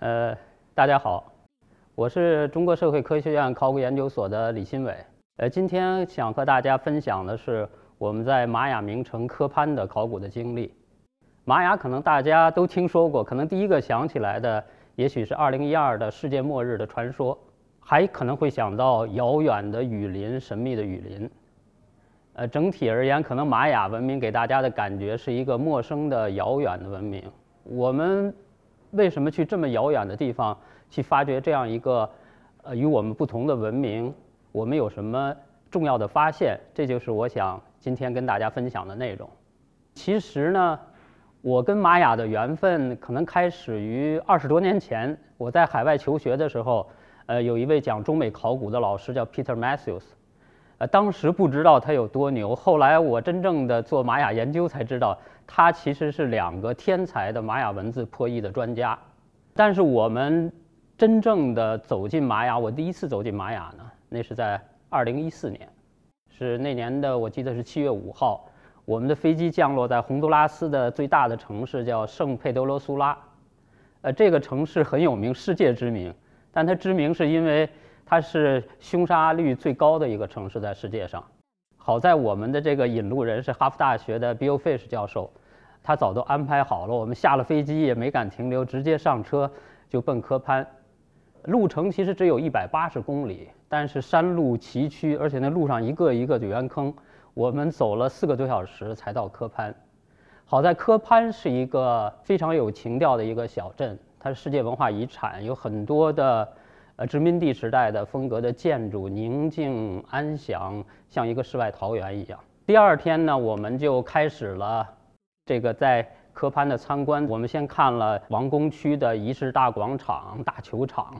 呃，大家好，我是中国社会科学院考古研究所的李新伟。呃，今天想和大家分享的是我们在玛雅名城科潘的考古的经历。玛雅可能大家都听说过，可能第一个想起来的也许是2012的世界末日的传说，还可能会想到遥远的雨林、神秘的雨林。呃，整体而言，可能玛雅文明给大家的感觉是一个陌生的、遥远的文明。我们为什么去这么遥远的地方去发掘这样一个呃与我们不同的文明？我们有什么重要的发现？这就是我想今天跟大家分享的内容。其实呢，我跟玛雅的缘分可能开始于二十多年前，我在海外求学的时候，呃，有一位讲中美考古的老师叫 Peter Matthews。呃，当时不知道他有多牛，后来我真正的做玛雅研究才知道，他其实是两个天才的玛雅文字破译的专家。但是我们真正的走进玛雅，我第一次走进玛雅呢，那是在二零一四年，是那年的我记得是七月五号，我们的飞机降落在洪都拉斯的最大的城市叫圣佩德罗苏拉，呃，这个城市很有名，世界知名，但它知名是因为。它是凶杀率最高的一个城市，在世界上。好在我们的这个引路人是哈佛大学的 Bill Fish 教授，他早都安排好了，我们下了飞机也没敢停留，直接上车就奔科潘。路程其实只有一百八十公里，但是山路崎岖，而且那路上一个一个的圆坑，我们走了四个多小时才到科潘。好在科潘是一个非常有情调的一个小镇，它是世界文化遗产，有很多的。呃，殖民地时代的风格的建筑，宁静安详，像一个世外桃源一样。第二天呢，我们就开始了这个在科潘的参观。我们先看了王宫区的仪式大广场、大球场。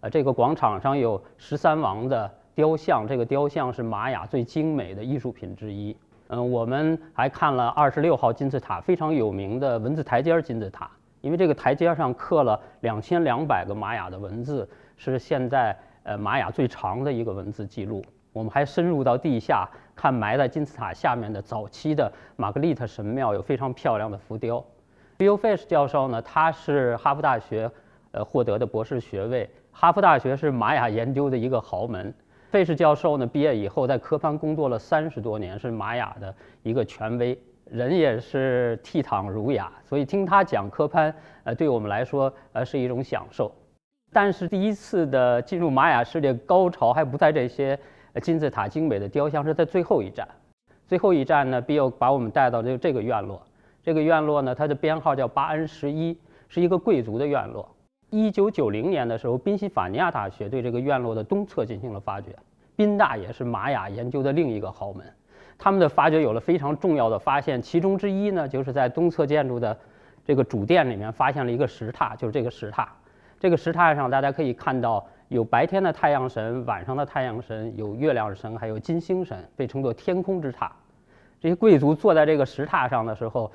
呃，这个广场上有十三王的雕像，这个雕像是玛雅最精美的艺术品之一。嗯，我们还看了二十六号金字塔，非常有名的文字台阶金字塔，因为这个台阶上刻了两千两百个玛雅的文字。是现在呃玛雅最长的一个文字记录。我们还深入到地下看埋在金字塔下面的早期的玛格丽特神庙，有非常漂亮的浮雕。Bill Fish 教授呢，他是哈佛大学呃获得的博士学位。哈佛大学是玛雅研究的一个豪门。Fish 教授呢，毕业以后在科潘工作了三十多年，是玛雅的一个权威，人也是倜傥儒雅，所以听他讲科潘，呃，对我们来说呃是一种享受。但是第一次的进入玛雅世界高潮还不在这些金字塔精美的雕像，是在最后一站。最后一站呢，Bill 把我们带到这这个院落。这个院落呢，它的编号叫巴恩十一，是一个贵族的院落。一九九零年的时候，宾夕法尼亚大学对这个院落的东侧进行了发掘。宾大也是玛雅研究的另一个豪门，他们的发掘有了非常重要的发现。其中之一呢，就是在东侧建筑的这个主殿里面发现了一个石塔，就是这个石塔。这个石塔上，大家可以看到有白天的太阳神，晚上的太阳神，有月亮神，还有金星神，被称作天空之塔。这些贵族坐在这个石塔上的时候，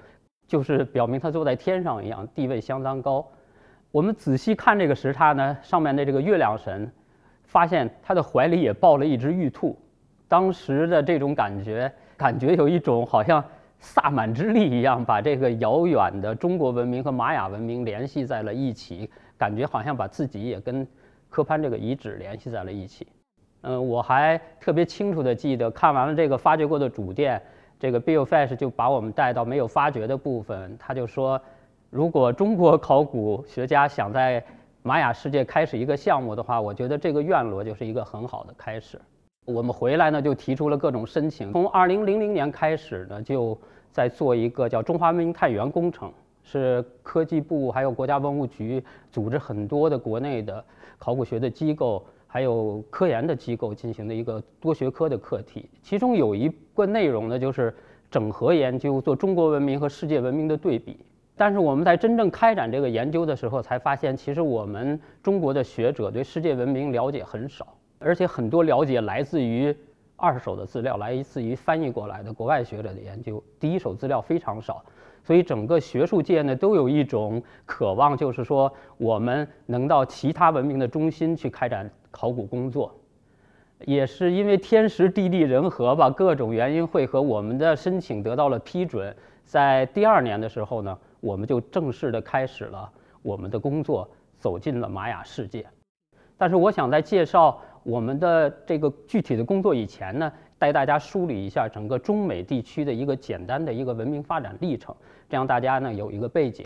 就是表明他坐在天上一样，地位相当高。我们仔细看这个石塔呢，上面的这个月亮神，发现他的怀里也抱了一只玉兔。当时的这种感觉，感觉有一种好像萨满之力一样，把这个遥远的中国文明和玛雅文明联系在了一起。感觉好像把自己也跟科潘这个遗址联系在了一起。嗯，我还特别清楚的记得，看完了这个发掘过的主殿，这个 Bill Fish 就把我们带到没有发掘的部分。他就说，如果中国考古学家想在玛雅世界开始一个项目的话，我觉得这个院落就是一个很好的开始。我们回来呢，就提出了各种申请。从2000年开始呢，就在做一个叫中华文明探源工程。是科技部还有国家文物局组织很多的国内的考古学的机构，还有科研的机构进行的一个多学科的课题。其中有一个内容呢，就是整合研究，做中国文明和世界文明的对比。但是我们在真正开展这个研究的时候，才发现其实我们中国的学者对世界文明了解很少，而且很多了解来自于二手的资料，来自于翻译过来的国外学者的研究，第一手资料非常少。所以整个学术界呢，都有一种渴望，就是说我们能到其他文明的中心去开展考古工作。也是因为天时地利人和吧，各种原因汇合，我们的申请得到了批准。在第二年的时候呢，我们就正式的开始了我们的工作，走进了玛雅世界。但是我想在介绍我们的这个具体的工作以前呢，带大家梳理一下整个中美地区的一个简单的一个文明发展历程，这样大家呢有一个背景。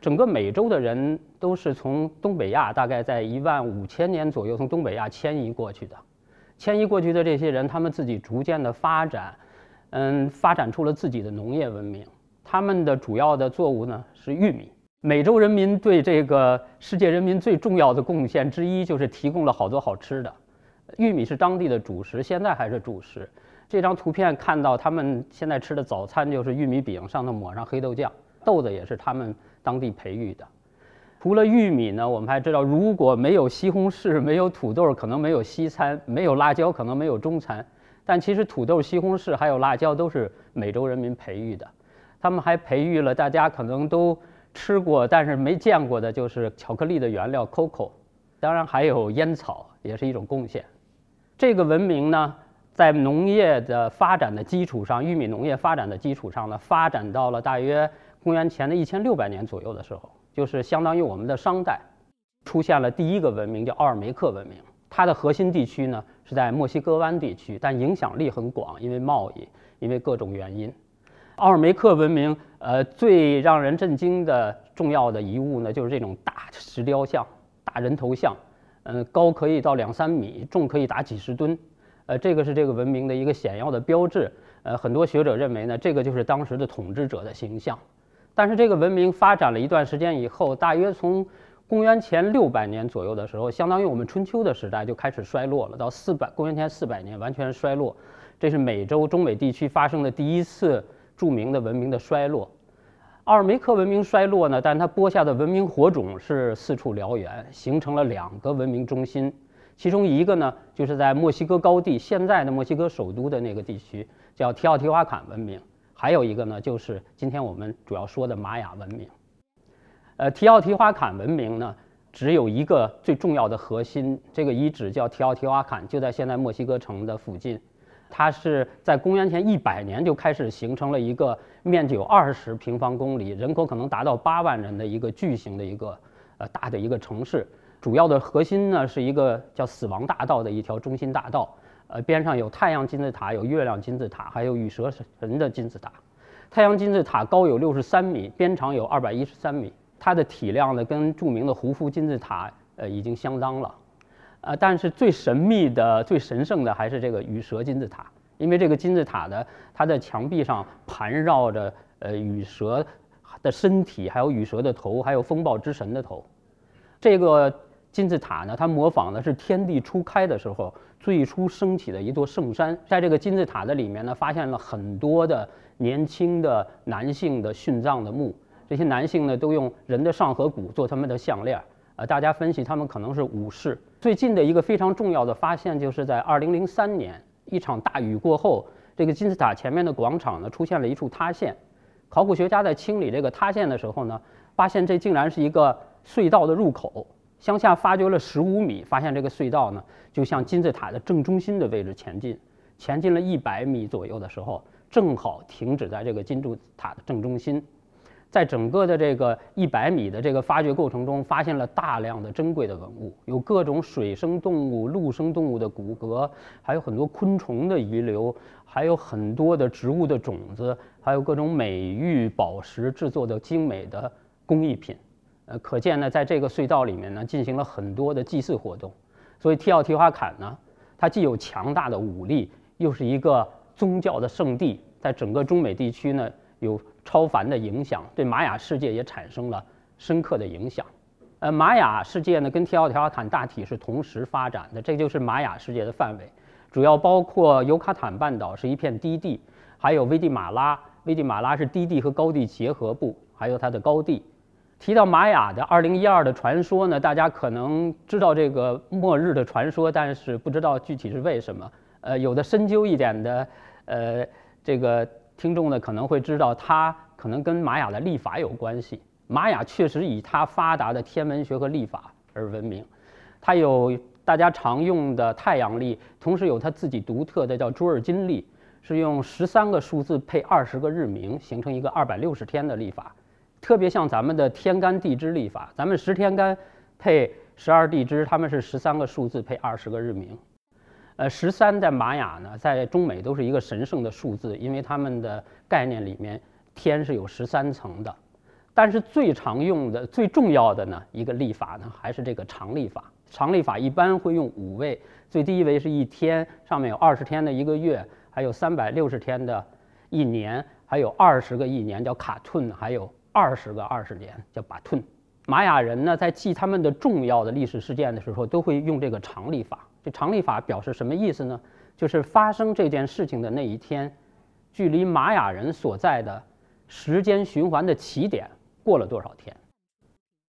整个美洲的人都是从东北亚，大概在一万五千年左右从东北亚迁移过去的。迁移过去的这些人，他们自己逐渐的发展，嗯，发展出了自己的农业文明。他们的主要的作物呢是玉米。美洲人民对这个世界人民最重要的贡献之一，就是提供了好多好吃的。玉米是当地的主食，现在还是主食。这张图片看到他们现在吃的早餐就是玉米饼，上头抹上黑豆酱，豆子也是他们当地培育的。除了玉米呢，我们还知道，如果没有西红柿，没有土豆，可能没有西餐；没有辣椒，可能没有中餐。但其实土豆、西红柿还有辣椒都是美洲人民培育的。他们还培育了大家可能都。吃过但是没见过的就是巧克力的原料 cocoa，当然还有烟草也是一种贡献。这个文明呢，在农业的发展的基础上，玉米农业发展的基础上呢，发展到了大约公元前的一千六百年左右的时候，就是相当于我们的商代，出现了第一个文明叫奥尔梅克文明。它的核心地区呢是在墨西哥湾地区，但影响力很广，因为贸易，因为各种原因。奥尔梅克文明，呃，最让人震惊的重要的遗物呢，就是这种大石雕像、大人头像，嗯，高可以到两三米，重可以达几十吨，呃，这个是这个文明的一个显要的标志。呃，很多学者认为呢，这个就是当时的统治者的形象。但是这个文明发展了一段时间以后，大约从公元前六百年左右的时候，相当于我们春秋的时代就开始衰落了，到四百公元前四百年完全衰落。这是美洲中美地区发生的第一次。著名的文明的衰落，奥尔梅克文明衰落呢？但它播下的文明火种是四处燎原，形成了两个文明中心。其中一个呢，就是在墨西哥高地，现在的墨西哥首都的那个地区，叫提奥提瓦坎文明；还有一个呢，就是今天我们主要说的玛雅文明。呃，提奥提瓦坎文明呢，只有一个最重要的核心，这个遗址叫提奥提瓦坎，就在现在墨西哥城的附近。它是在公元前一百年就开始形成了一个面积有二十平方公里、人口可能达到八万人的一个巨型的一个呃大的一个城市。主要的核心呢是一个叫死亡大道的一条中心大道，呃边上有太阳金字塔、有月亮金字塔，还有羽蛇神的金字塔。太阳金字塔高有六十三米，边长有二百一十三米，它的体量呢跟著名的胡夫金字塔呃已经相当了。呃，但是最神秘的、最神圣的还是这个羽蛇金字塔，因为这个金字塔的它的墙壁上盘绕着呃羽蛇的身体，还有羽蛇的头，还有风暴之神的头。这个金字塔呢，它模仿的是天地初开的时候最初升起的一座圣山。在这个金字塔的里面呢，发现了很多的年轻的男性的殉葬的墓，这些男性呢都用人的上颌骨做他们的项链。呃，大家分析他们可能是武士。最近的一个非常重要的发现，就是在2003年一场大雨过后，这个金字塔前面的广场呢出现了一处塌陷。考古学家在清理这个塌陷的时候呢，发现这竟然是一个隧道的入口。向下发掘了15米，发现这个隧道呢就向金字塔的正中心的位置前进。前进了一百米左右的时候，正好停止在这个金字塔的正中心。在整个的这个一百米的这个发掘过程中，发现了大量的珍贵的文物，有各种水生动物、陆生动物的骨骼，还有很多昆虫的遗留，还有很多的植物的种子，还有各种美玉宝石制作的精美的工艺品。呃，可见呢，在这个隧道里面呢，进行了很多的祭祀活动。所以，提奥提华坎呢，它既有强大的武力，又是一个宗教的圣地，在整个中美地区呢，有。超凡的影响对玛雅世界也产生了深刻的影响。呃，玛雅世界呢跟提奥提瓦坎大体是同时发展的，这就是玛雅世界的范围，主要包括尤卡坦半岛是一片低地，还有危地马拉，危地马拉是低地和高地结合部，还有它的高地。提到玛雅的2012的传说呢，大家可能知道这个末日的传说，但是不知道具体是为什么。呃，有的深究一点的，呃，这个。听众呢可能会知道，它可能跟玛雅的历法有关系。玛雅确实以它发达的天文学和历法而闻名，它有大家常用的太阳历，同时有它自己独特的叫朱尔金历，是用十三个数字配二十个日名，形成一个二百六十天的历法，特别像咱们的天干地支历法。咱们十天干配十二地支，他们是十三个数字配二十个日名。呃，十三在玛雅呢，在中美都是一个神圣的数字，因为他们的概念里面天是有十三层的。但是最常用的、最重要的呢，一个历法呢，还是这个常历法。常历法一般会用五位，最低一位是一天，上面有二十天的一个月，还有三百六十天的一年，还有二十个一年叫卡顿，还有二十个二十年叫巴顿。玛雅人呢，在记他们的重要的历史事件的时候，都会用这个常历法。这常历法表示什么意思呢？就是发生这件事情的那一天，距离玛雅人所在的时间循环的起点过了多少天？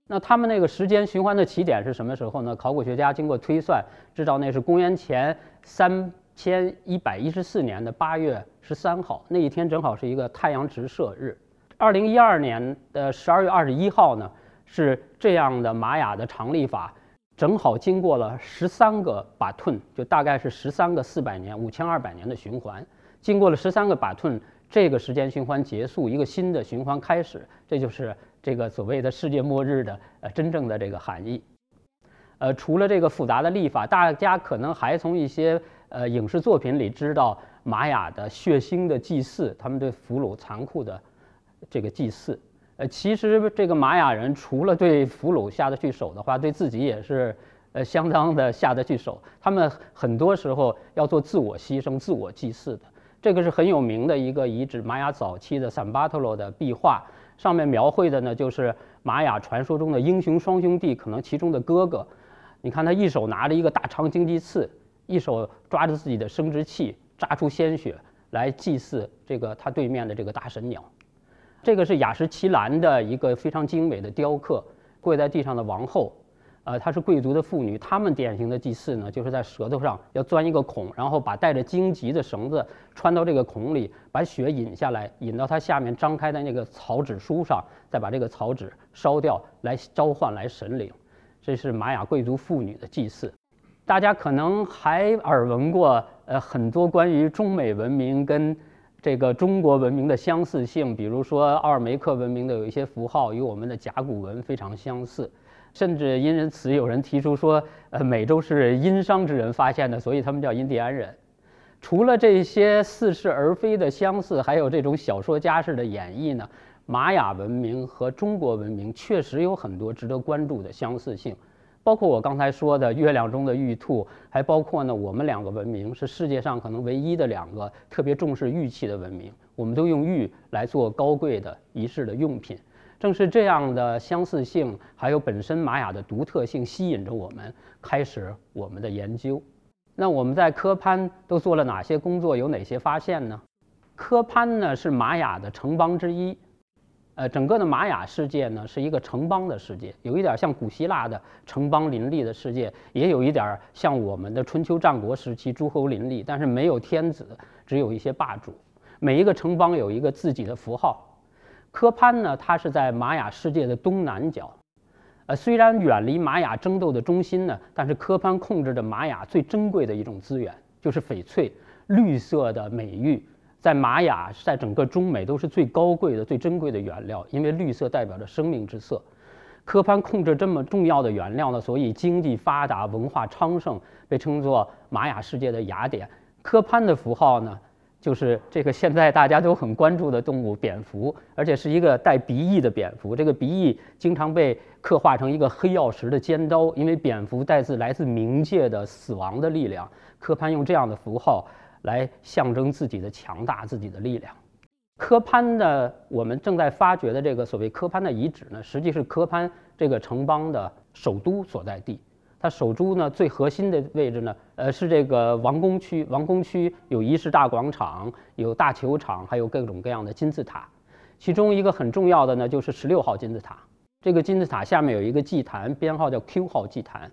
那他们那个时间循环的起点是什么时候呢？考古学家经过推算，知道那是公元前三千一百一十四年的八月十三号，那一天正好是一个太阳直射日。二零一二年的十二月二十一号呢，是这样的玛雅的常历法。正好经过了十三个巴顿，就大概是十三个四百年、五千二百年的循环。经过了十三个巴顿，这个时间循环结束，一个新的循环开始。这就是这个所谓的世界末日的呃真正的这个含义。呃，除了这个复杂的历法，大家可能还从一些呃影视作品里知道玛雅的血腥的祭祀，他们对俘虏残酷的这个祭祀。呃，其实这个玛雅人除了对俘虏下得去手的话，对自己也是呃相当的下得去手。他们很多时候要做自我牺牲、自我祭祀的。这个是很有名的一个遗址，玛雅早期的散巴特罗的壁画，上面描绘的呢就是玛雅传说中的英雄双兄弟，可能其中的哥哥。你看他一手拿着一个大长荆棘刺，一手抓着自己的生殖器，扎出鲜血来祭祀这个他对面的这个大神鸟。这个是雅什奇兰的一个非常精美的雕刻，跪在地上的王后，呃，她是贵族的妇女。她们典型的祭祀呢，就是在舌头上要钻一个孔，然后把带着荆棘的绳子穿到这个孔里，把血引下来，引到它下面张开的那个草纸书上，再把这个草纸烧掉，来召唤来神灵。这是玛雅贵族妇女的祭祀。大家可能还耳闻过，呃，很多关于中美文明跟。这个中国文明的相似性，比如说奥尔梅克文明的有一些符号与我们的甲骨文非常相似，甚至因此有人提出说，呃，美洲是殷商之人发现的，所以他们叫印第安人。除了这些似是而非的相似，还有这种小说家式的演绎呢，玛雅文明和中国文明确实有很多值得关注的相似性。包括我刚才说的月亮中的玉兔，还包括呢，我们两个文明是世界上可能唯一的两个特别重视玉器的文明，我们都用玉来做高贵的仪式的用品。正是这样的相似性，还有本身玛雅的独特性，吸引着我们开始我们的研究。那我们在科潘都做了哪些工作？有哪些发现呢？科潘呢是玛雅的城邦之一。呃，整个的玛雅世界呢是一个城邦的世界，有一点像古希腊的城邦林立的世界，也有一点像我们的春秋战国时期诸侯林立，但是没有天子，只有一些霸主。每一个城邦有一个自己的符号。科潘呢，它是在玛雅世界的东南角，呃，虽然远离玛雅争斗的中心呢，但是科潘控制着玛雅最珍贵的一种资源，就是翡翠，绿色的美玉。在玛雅，在整个中美都是最高贵的、最珍贵的原料，因为绿色代表着生命之色。科潘控制这么重要的原料呢，所以经济发达、文化昌盛，被称作玛雅世界的雅典。科潘的符号呢，就是这个现在大家都很关注的动物——蝙蝠，而且是一个带鼻翼的蝙蝠。这个鼻翼经常被刻画成一个黑曜石的尖刀，因为蝙蝠带自来自冥界的死亡的力量。科潘用这样的符号。来象征自己的强大、自己的力量。科潘的，我们正在发掘的这个所谓科潘的遗址呢，实际是科潘这个城邦的首都所在地。它首都呢最核心的位置呢，呃，是这个王宫区。王宫区有仪式大广场、有大球场，还有各种各样的金字塔。其中一个很重要的呢，就是十六号金字塔。这个金字塔下面有一个祭坛，编号叫 Q 号祭坛。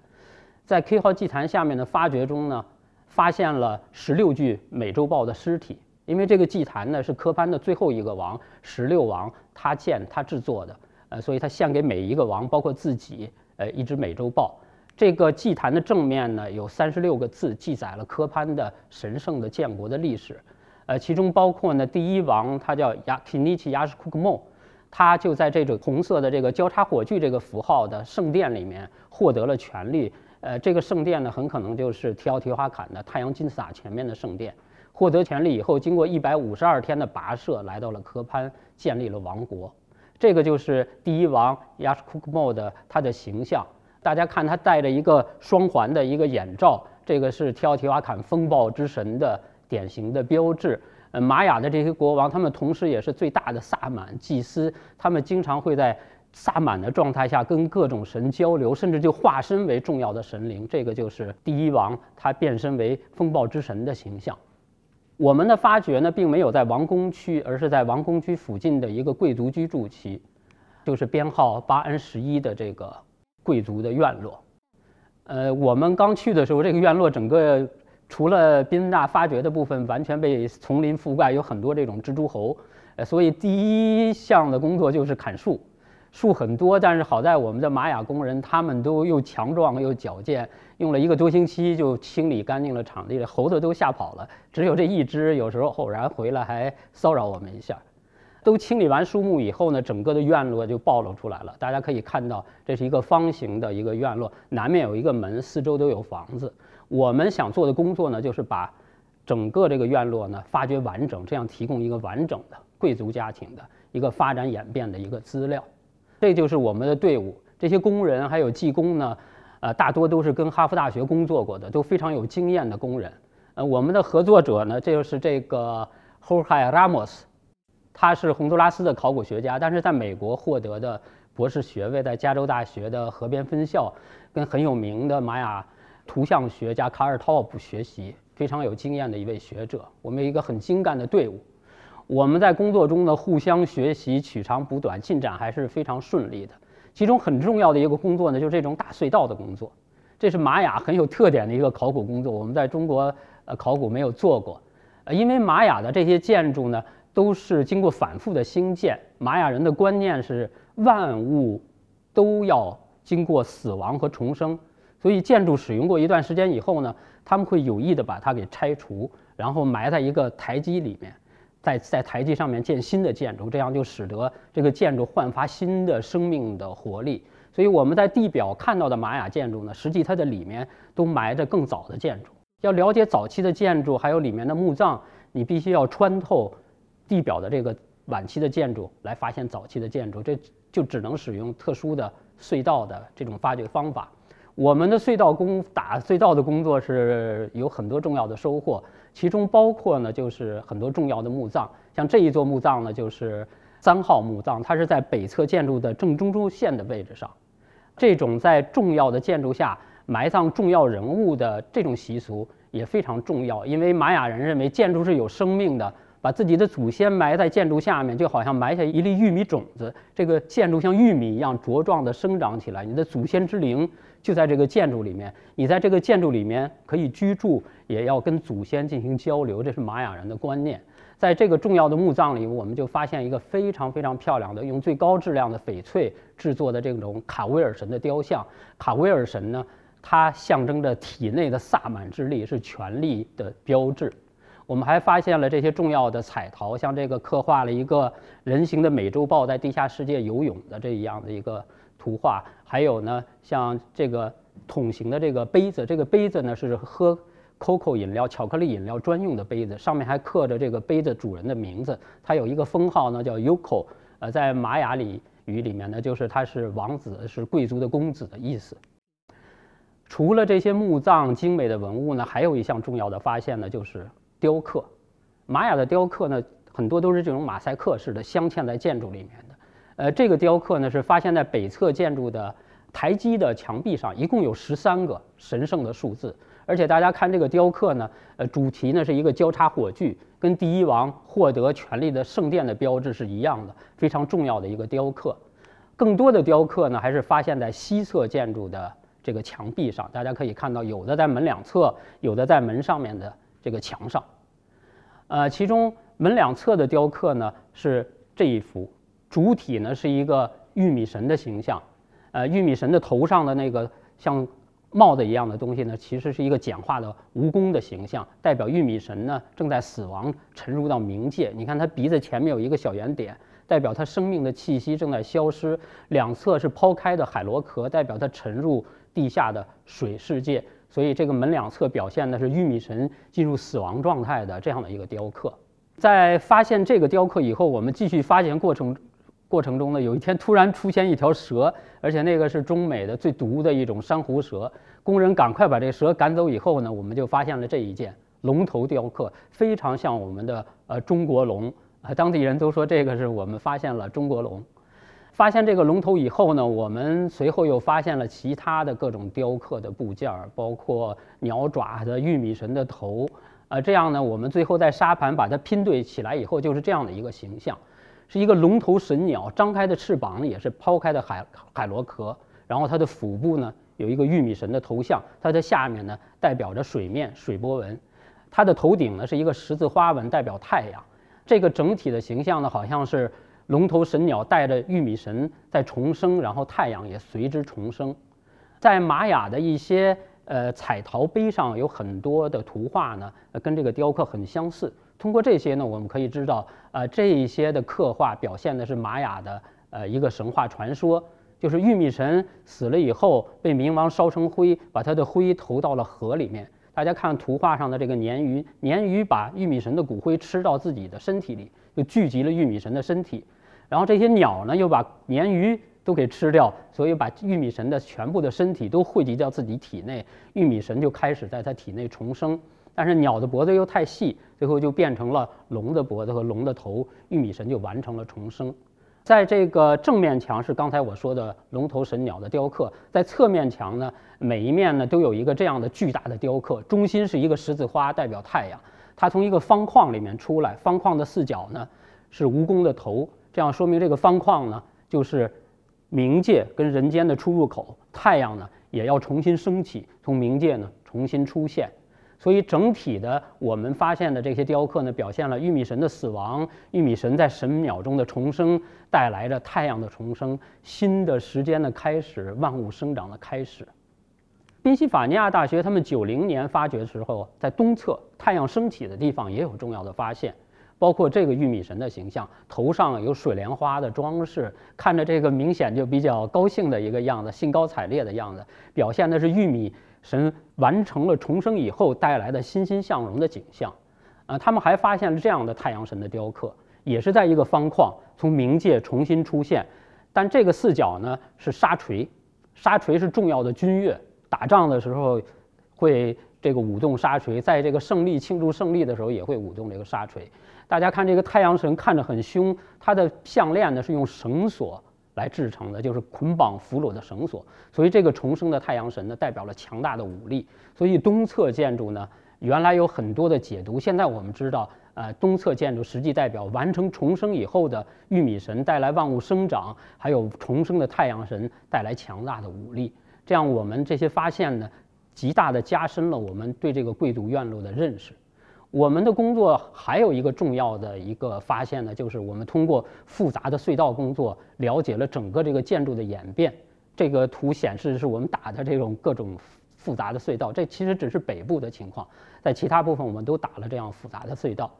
在 Q 号祭坛下面的发掘中呢。发现了十六具美洲豹的尸体，因为这个祭坛呢是科潘的最后一个王十六王他建他制作的，呃，所以他献给每一个王，包括自己，呃，一只美洲豹。这个祭坛的正面呢有三十六个字，记载了科潘的神圣的建国的历史，呃，其中包括呢第一王他叫亚提尼奇亚什库克莫，他就在这种红色的这个交叉火炬这个符号的圣殿里面获得了权力。呃，这个圣殿呢，很可能就是提奥提华坎的太阳金字塔前面的圣殿。获得权力以后，经过一百五十二天的跋涉，来到了科潘，建立了王国。这个就是第一王亚什库克莫的他的形象。大家看他戴着一个双环的一个眼罩，这个是提奥提瓦坎风暴之神的典型的标志。呃，玛雅的这些国王，他们同时也是最大的萨满祭司，他们经常会在萨满的状态下跟各种神交流，甚至就化身为重要的神灵。这个就是第一王他变身为风暴之神的形象。我们的发掘呢，并没有在王宫区，而是在王宫区附近的一个贵族居住区，就是编号八 N 十一的这个。贵族的院落，呃，我们刚去的时候，这个院落整个除了宾纳发掘的部分，完全被丛林覆盖，有很多这种蜘蛛猴，呃，所以第一项的工作就是砍树，树很多，但是好在我们的玛雅工人他们都又强壮又矫健，用了一个多星期就清理干净了场地，猴子都吓跑了，只有这一只有时候偶然回来还骚扰我们一下。都清理完树木以后呢，整个的院落就暴露出来了。大家可以看到，这是一个方形的一个院落，南面有一个门，四周都有房子。我们想做的工作呢，就是把整个这个院落呢发掘完整，这样提供一个完整的贵族家庭的一个发展演变的一个资料。这就是我们的队伍，这些工人还有技工呢，呃，大多都是跟哈佛大学工作过的，都非常有经验的工人。呃，我们的合作者呢，这就是这个 Jorge Ramos。他是洪都拉斯的考古学家，但是在美国获得的博士学位，在加州大学的河边分校，跟很有名的玛雅图像学家卡尔托普学习，非常有经验的一位学者。我们有一个很精干的队伍，我们在工作中呢互相学习，取长补短，进展还是非常顺利的。其中很重要的一个工作呢，就是这种打隧道的工作，这是玛雅很有特点的一个考古工作，我们在中国呃考古没有做过，呃，因为玛雅的这些建筑呢。都是经过反复的兴建。玛雅人的观念是万物都要经过死亡和重生，所以建筑使用过一段时间以后呢，他们会有意的把它给拆除，然后埋在一个台基里面，在在台基上面建新的建筑，这样就使得这个建筑焕发新的生命的活力。所以我们在地表看到的玛雅建筑呢，实际它的里面都埋着更早的建筑。要了解早期的建筑，还有里面的墓葬，你必须要穿透。地表的这个晚期的建筑来发现早期的建筑，这就只能使用特殊的隧道的这种发掘方法。我们的隧道工打隧道的工作是有很多重要的收获，其中包括呢就是很多重要的墓葬，像这一座墓葬呢就是三号墓葬，它是在北侧建筑的正中轴线的位置上。这种在重要的建筑下埋葬重要人物的这种习俗也非常重要，因为玛雅人认为建筑是有生命的。把自己的祖先埋在建筑下面，就好像埋下一粒玉米种子。这个建筑像玉米一样茁壮地生长起来。你的祖先之灵就在这个建筑里面，你在这个建筑里面可以居住，也要跟祖先进行交流。这是玛雅人的观念。在这个重要的墓葬里，我们就发现一个非常非常漂亮的用最高质量的翡翠制作的这种卡威尔神的雕像。卡威尔神呢，它象征着体内的萨满之力，是权力的标志。我们还发现了这些重要的彩陶，像这个刻画了一个人形的美洲豹在地下世界游泳的这样的一个图画，还有呢，像这个桶形的这个杯子，这个杯子呢是喝 COCO 饮料、巧克力饮料专用的杯子，上面还刻着这个杯子主人的名字，它有一个封号呢叫 Yoko，呃，在玛雅里语里面呢就是他是王子，是贵族的公子的意思。除了这些墓葬精美的文物呢，还有一项重要的发现呢，就是。雕刻，玛雅的雕刻呢，很多都是这种马赛克式的镶嵌在建筑里面的。呃，这个雕刻呢是发现在北侧建筑的台基的墙壁上，一共有十三个神圣的数字。而且大家看这个雕刻呢，呃，主题呢是一个交叉火炬，跟第一王获得权力的圣殿的标志是一样的，非常重要的一个雕刻。更多的雕刻呢，还是发现在西侧建筑的这个墙壁上。大家可以看到，有的在门两侧，有的在门上面的。这个墙上，呃，其中门两侧的雕刻呢是这一幅，主体呢是一个玉米神的形象，呃，玉米神的头上的那个像帽子一样的东西呢，其实是一个简化的蜈蚣的形象，代表玉米神呢正在死亡，沉入到冥界。你看他鼻子前面有一个小圆点。代表它生命的气息正在消失；两侧是抛开的海螺壳，代表它沉入地下的水世界。所以这个门两侧表现的是玉米神进入死亡状态的这样的一个雕刻。在发现这个雕刻以后，我们继续发现过程过程中呢，有一天突然出现一条蛇，而且那个是中美的最毒的一种珊瑚蛇。工人赶快把这蛇赶走以后呢，我们就发现了这一件龙头雕刻，非常像我们的呃中国龙。啊，当地人都说这个是我们发现了中国龙。发现这个龙头以后呢，我们随后又发现了其他的各种雕刻的部件，包括鸟爪的玉米神的头。啊，这样呢，我们最后在沙盘把它拼对起来以后，就是这样的一个形象，是一个龙头神鸟，张开的翅膀呢也是抛开的海海螺壳，然后它的腹部呢有一个玉米神的头像，它的下面呢代表着水面水波纹，它的头顶呢是一个十字花纹，代表太阳。这个整体的形象呢，好像是龙头神鸟带着玉米神在重生，然后太阳也随之重生。在玛雅的一些呃彩陶碑上有很多的图画呢，跟这个雕刻很相似。通过这些呢，我们可以知道，呃，这一些的刻画表现的是玛雅的呃一个神话传说，就是玉米神死了以后被冥王烧成灰，把他的灰投到了河里面。大家看图画上的这个鲶鱼，鲶鱼把玉米神的骨灰吃到自己的身体里，就聚集了玉米神的身体。然后这些鸟呢，又把鲶鱼都给吃掉，所以把玉米神的全部的身体都汇集到自己体内，玉米神就开始在他体内重生。但是鸟的脖子又太细，最后就变成了龙的脖子和龙的头，玉米神就完成了重生。在这个正面墙是刚才我说的龙头神鸟的雕刻，在侧面墙呢，每一面呢都有一个这样的巨大的雕刻，中心是一个十字花，代表太阳。它从一个方框里面出来，方框的四角呢是蜈蚣的头，这样说明这个方框呢就是冥界跟人间的出入口。太阳呢也要重新升起，从冥界呢重新出现。所以整体的，我们发现的这些雕刻呢，表现了玉米神的死亡，玉米神在神庙中的重生，带来着太阳的重生，新的时间的开始，万物生长的开始。宾夕法尼亚大学他们九零年发掘的时候，在东侧太阳升起的地方也有重要的发现，包括这个玉米神的形象，头上有水莲花的装饰，看着这个明显就比较高兴的一个样子，兴高采烈的样子，表现的是玉米。神完成了重生以后带来的欣欣向荣的景象，啊，他们还发现了这样的太阳神的雕刻，也是在一个方框从冥界重新出现，但这个四角呢是沙锤，沙锤是重要的军乐，打仗的时候会这个舞动沙锤，在这个胜利庆祝胜利的时候也会舞动这个沙锤。大家看这个太阳神看着很凶，他的项链呢是用绳索。来制成的就是捆绑俘虏的绳索，所以这个重生的太阳神呢，代表了强大的武力。所以东侧建筑呢，原来有很多的解读，现在我们知道，呃，东侧建筑实际代表完成重生以后的玉米神带来万物生长，还有重生的太阳神带来强大的武力。这样，我们这些发现呢，极大的加深了我们对这个贵族院落的认识。我们的工作还有一个重要的一个发现呢，就是我们通过复杂的隧道工作，了解了整个这个建筑的演变。这个图显示是我们打的这种各种复杂的隧道，这其实只是北部的情况，在其他部分我们都打了这样复杂的隧道。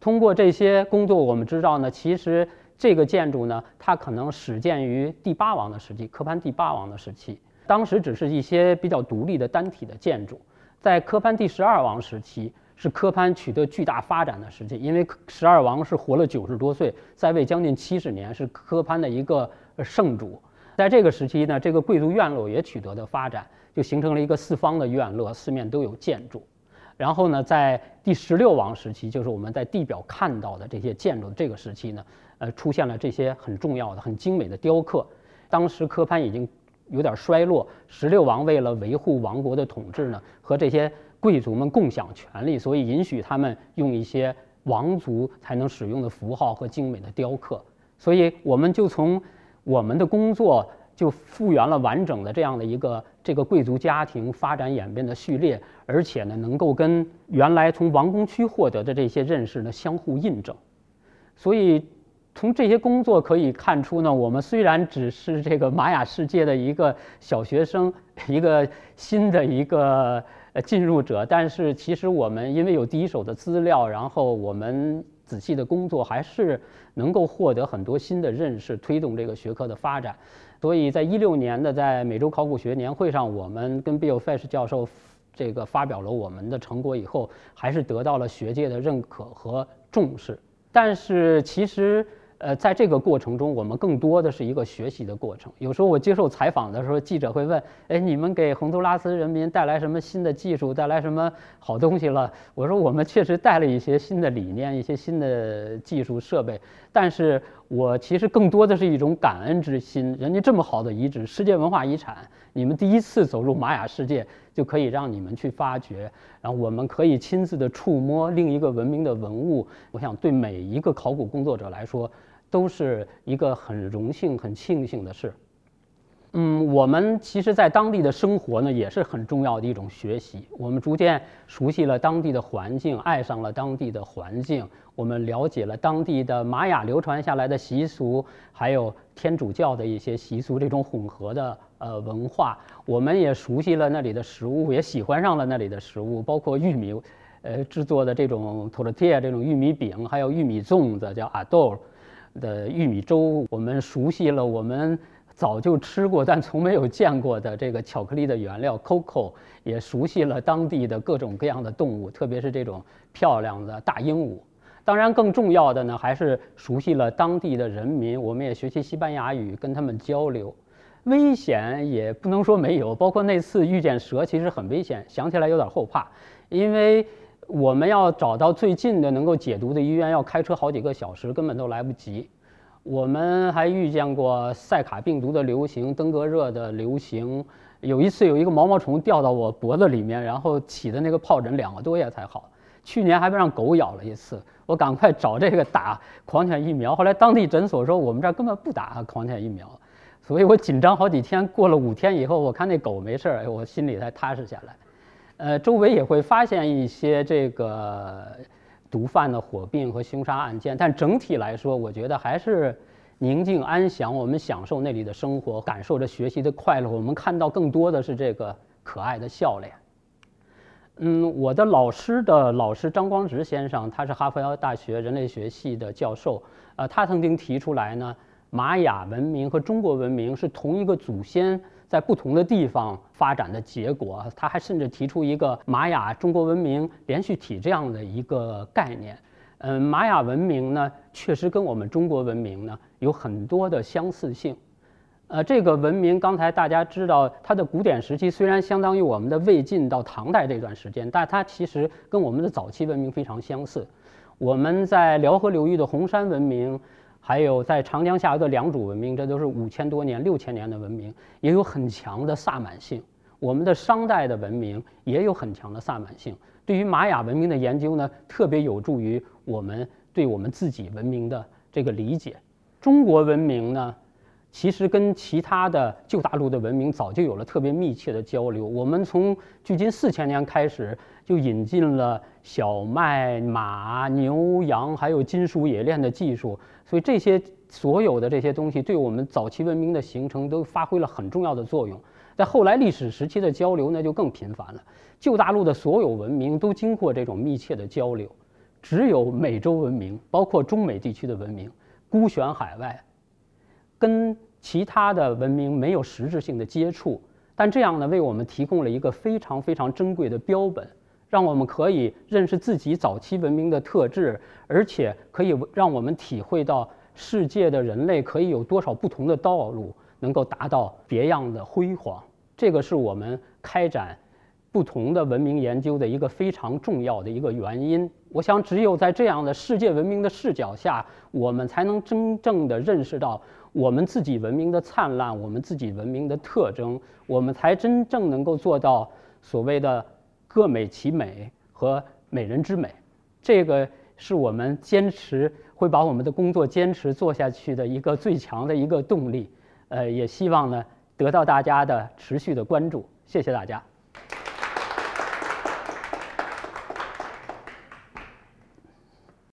通过这些工作，我们知道呢，其实这个建筑呢，它可能始建于第八王的时期，科潘第八王的时期，当时只是一些比较独立的单体的建筑，在科潘第十二王时期。是科潘取得巨大发展的时期，因为十二王是活了九十多岁，在位将近七十年，是科潘的一个圣主。在这个时期呢，这个贵族院落也取得的发展，就形成了一个四方的院落，四面都有建筑。然后呢，在第十六王时期，就是我们在地表看到的这些建筑这个时期呢，呃，出现了这些很重要的、很精美的雕刻。当时科潘已经有点衰落，十六王为了维护王国的统治呢，和这些。贵族们共享权利，所以允许他们用一些王族才能使用的符号和精美的雕刻。所以我们就从我们的工作就复原了完整的这样的一个这个贵族家庭发展演变的序列，而且呢，能够跟原来从王宫区获得的这些认识呢相互印证。所以从这些工作可以看出呢，我们虽然只是这个玛雅世界的一个小学生，一个新的一个。呃，进入者，但是其实我们因为有第一手的资料，然后我们仔细的工作，还是能够获得很多新的认识，推动这个学科的发展。所以在一六年的在美洲考古学年会上，我们跟 Bill Fish 教授这个发表了我们的成果以后，还是得到了学界的认可和重视。但是其实。呃，在这个过程中，我们更多的是一个学习的过程。有时候我接受采访的时候，记者会问：“哎，你们给洪都拉斯人民带来什么新的技术，带来什么好东西了？”我说：“我们确实带了一些新的理念，一些新的技术设备。但是我其实更多的是一种感恩之心。人家这么好的遗址，世界文化遗产，你们第一次走入玛雅世界，就可以让你们去发掘，然后我们可以亲自的触摸另一个文明的文物。我想，对每一个考古工作者来说。”都是一个很荣幸、很庆幸的事。嗯，我们其实，在当地的生活呢，也是很重要的一种学习。我们逐渐熟悉了当地的环境，爱上了当地的环境。我们了解了当地的玛雅流传下来的习俗，还有天主教的一些习俗，这种混合的呃文化。我们也熟悉了那里的食物，也喜欢上了那里的食物，包括玉米，呃制作的这种 tortilla 这种玉米饼，还有玉米粽子，叫 ador。的玉米粥，我们熟悉了，我们早就吃过但从没有见过的这个巧克力的原料 coco，也熟悉了当地的各种各样的动物，特别是这种漂亮的大鹦鹉。当然，更重要的呢，还是熟悉了当地的人民。我们也学习西班牙语，跟他们交流。危险也不能说没有，包括那次遇见蛇，其实很危险，想起来有点后怕，因为。我们要找到最近的能够解毒的医院，要开车好几个小时，根本都来不及。我们还遇见过塞卡病毒的流行、登革热的流行。有一次有一个毛毛虫掉到我脖子里面，然后起的那个疱疹两个多月才好。去年还被让狗咬了一次，我赶快找这个打狂犬疫苗。后来当地诊所说我们这儿根本不打狂犬疫苗，所以我紧张好几天。过了五天以后，我看那狗没事儿，我心里才踏实下来。呃，周围也会发现一些这个毒贩的火并和凶杀案件，但整体来说，我觉得还是宁静安详。我们享受那里的生活，感受着学习的快乐。我们看到更多的是这个可爱的笑脸。嗯，我的老师的老师张光直先生，他是哈佛大学人类学系的教授。呃，他曾经提出来呢，玛雅文明和中国文明是同一个祖先。在不同的地方发展的结果，他还甚至提出一个玛雅中国文明连续体这样的一个概念。嗯，玛雅文明呢，确实跟我们中国文明呢有很多的相似性。呃，这个文明刚才大家知道，它的古典时期虽然相当于我们的魏晋到唐代这段时间，但它其实跟我们的早期文明非常相似。我们在辽河流域的红山文明。还有在长江下游的良渚文明，这都是五千多年、六千年的文明，也有很强的萨满性。我们的商代的文明也有很强的萨满性。对于玛雅文明的研究呢，特别有助于我们对我们自己文明的这个理解。中国文明呢，其实跟其他的旧大陆的文明早就有了特别密切的交流。我们从距今四千年开始就引进了小麦、马、牛、羊，还有金属冶炼的技术。所以这些所有的这些东西，对我们早期文明的形成都发挥了很重要的作用。在后来历史时期的交流呢，就更频繁了。旧大陆的所有文明都经过这种密切的交流，只有美洲文明，包括中美地区的文明，孤悬海外，跟其他的文明没有实质性的接触。但这样呢，为我们提供了一个非常非常珍贵的标本。让我们可以认识自己早期文明的特质，而且可以让我们体会到世界的人类可以有多少不同的道路，能够达到别样的辉煌。这个是我们开展不同的文明研究的一个非常重要的一个原因。我想，只有在这样的世界文明的视角下，我们才能真正的认识到我们自己文明的灿烂，我们自己文明的特征，我们才真正能够做到所谓的。各美其美和美人之美，这个是我们坚持会把我们的工作坚持做下去的一个最强的一个动力。呃，也希望呢得到大家的持续的关注。谢谢大家。